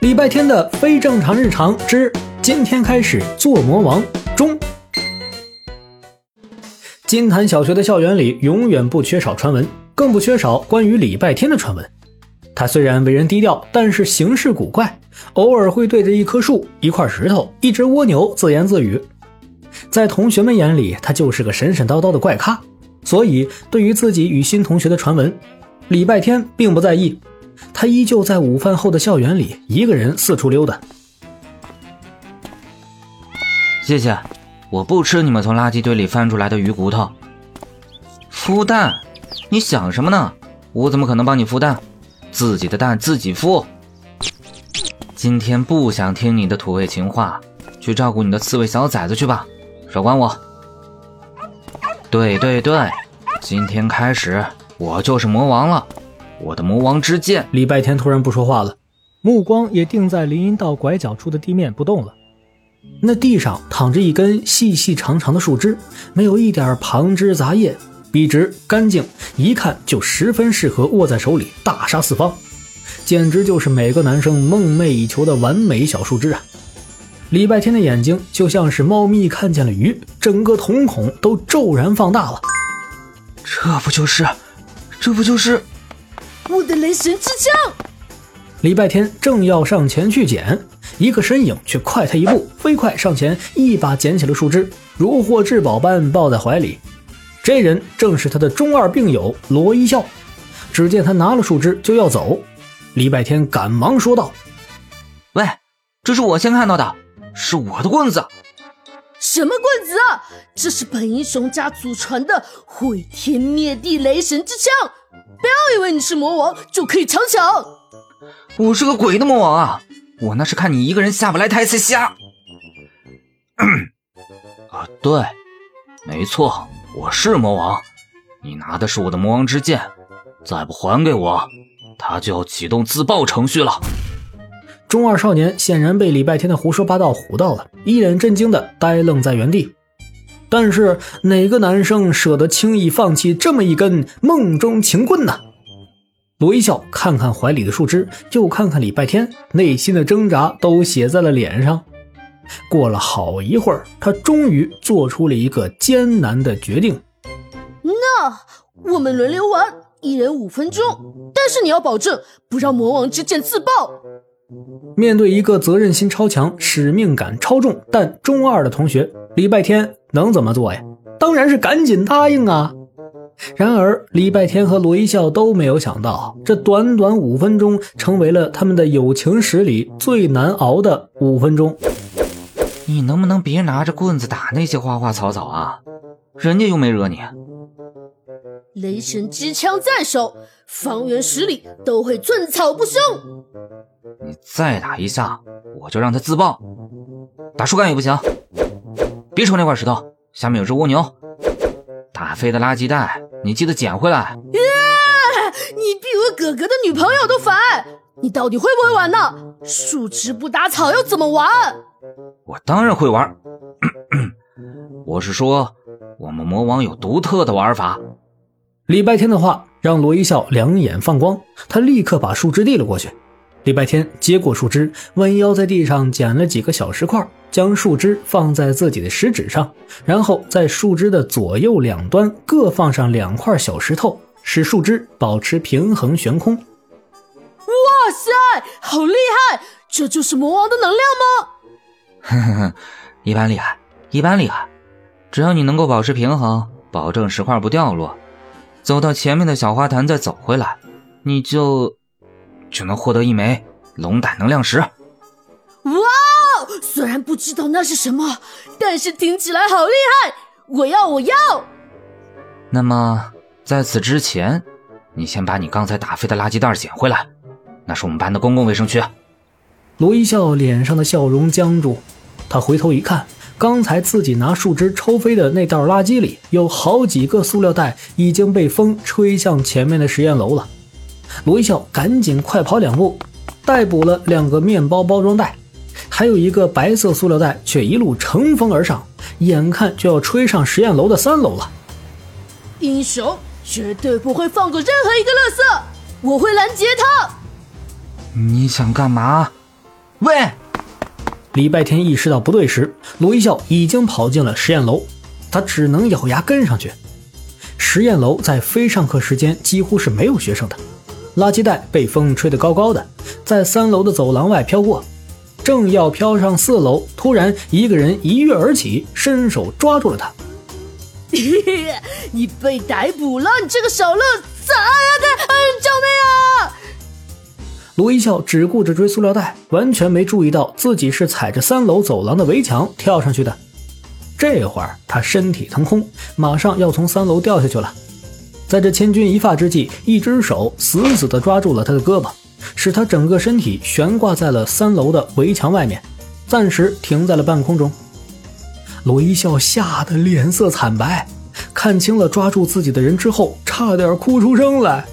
礼拜天的非正常日常之今天开始做魔王中。金坛小学的校园里永远不缺少传闻，更不缺少关于礼拜天的传闻。他虽然为人低调，但是行事古怪，偶尔会对着一棵树、一块石头、一只蜗牛自言自语。在同学们眼里，他就是个神神叨叨的怪咖。所以，对于自己与新同学的传闻，礼拜天并不在意。他依旧在午饭后的校园里一个人四处溜达。谢谢，我不吃你们从垃圾堆里翻出来的鱼骨头。孵蛋？你想什么呢？我怎么可能帮你孵蛋？自己的蛋自己孵。今天不想听你的土味情话，去照顾你的刺猬小崽子去吧，少管我。对对对，今天开始我就是魔王了。我的魔王之剑。礼拜天突然不说话了，目光也定在林荫道拐角处的地面不动了。那地上躺着一根细细长长的树枝，没有一点旁枝杂叶，笔直干净，一看就十分适合握在手里大杀四方，简直就是每个男生梦寐以求的完美小树枝啊！礼拜天的眼睛就像是猫咪看见了鱼，整个瞳孔都骤然放大了。这不就是，这不就是。我的雷神之枪！礼拜天正要上前去捡，一个身影却快他一步，飞快上前，一把捡起了树枝，如获至宝般抱在怀里。这人正是他的中二病友罗一笑。只见他拿了树枝就要走，礼拜天赶忙说道：“喂，这是我先看到的，是我的棍子。什么棍子？这是本英雄家祖传的毁天灭地雷神之枪。”不要以为你是魔王就可以强抢！我是个鬼的魔王啊！我那是看你一个人下不来台才瞎。啊，对，没错，我是魔王。你拿的是我的魔王之剑，再不还给我，他就要启动自爆程序了。中二少年显然被礼拜天的胡说八道唬到了，一脸震惊的呆愣在原地。但是哪个男生舍得轻易放弃这么一根梦中情棍呢？罗一笑看看怀里的树枝，又看看礼拜天，内心的挣扎都写在了脸上。过了好一会儿，他终于做出了一个艰难的决定。那我们轮流玩，一人五分钟，但是你要保证不让魔王之剑自爆。面对一个责任心超强、使命感超重但中二的同学，礼拜天能怎么做呀？当然是赶紧答应啊！然而，礼拜天和罗一笑都没有想到，这短短五分钟成为了他们的友情史里最难熬的五分钟。你能不能别拿着棍子打那些花花草草啊？人家又没惹你。雷神之枪在手，方圆十里都会寸草不生。你再打一下，我就让他自爆。打树干也不行，别瞅那块石头，下面有只蜗牛。打飞的垃圾袋，你记得捡回来。你比我哥哥的女朋友都烦。你到底会不会玩呢？树枝不打草要怎么玩？我当然会玩。我是说，我们魔王有独特的玩法。礼拜天的话让罗一笑两眼放光，他立刻把树枝递了过去。礼拜天接过树枝，弯腰在地上捡了几个小石块，将树枝放在自己的食指上，然后在树枝的左右两端各放上两块小石头，使树枝保持平衡悬空。哇塞，好厉害！这就是魔王的能量吗？哼哼哼，一般厉害，一般厉害。只要你能够保持平衡，保证石块不掉落。走到前面的小花坛，再走回来，你就就能获得一枚龙胆能量石。哇哦！虽然不知道那是什么，但是听起来好厉害！我要，我要。那么在此之前，你先把你刚才打飞的垃圾袋捡回来，那是我们班的公共卫生区。罗一笑脸上的笑容僵住，他回头一看。刚才自己拿树枝抽飞的那袋垃圾里，有好几个塑料袋已经被风吹向前面的实验楼了。罗一笑赶紧快跑两步，逮捕了两个面包包装袋，还有一个白色塑料袋却一路乘风而上，眼看就要吹上实验楼的三楼了。英雄绝对不会放过任何一个垃圾，我会拦截他。你想干嘛？喂！礼拜天意识到不对时，罗一笑已经跑进了实验楼，他只能咬牙跟上去。实验楼在非上课时间几乎是没有学生的，垃圾袋被风吹得高高的，在三楼的走廊外飘过。正要飘上四楼，突然一个人一跃而起，伸手抓住了他。你被逮捕了，你这个小乐子！哎呀，救命啊！罗一笑只顾着追塑料袋，完全没注意到自己是踩着三楼走廊的围墙跳上去的。这会儿他身体腾空，马上要从三楼掉下去了。在这千钧一发之际，一只手死死地抓住了他的胳膊，使他整个身体悬挂在了三楼的围墙外面，暂时停在了半空中。罗一笑吓得脸色惨白，看清了抓住自己的人之后，差点哭出声来。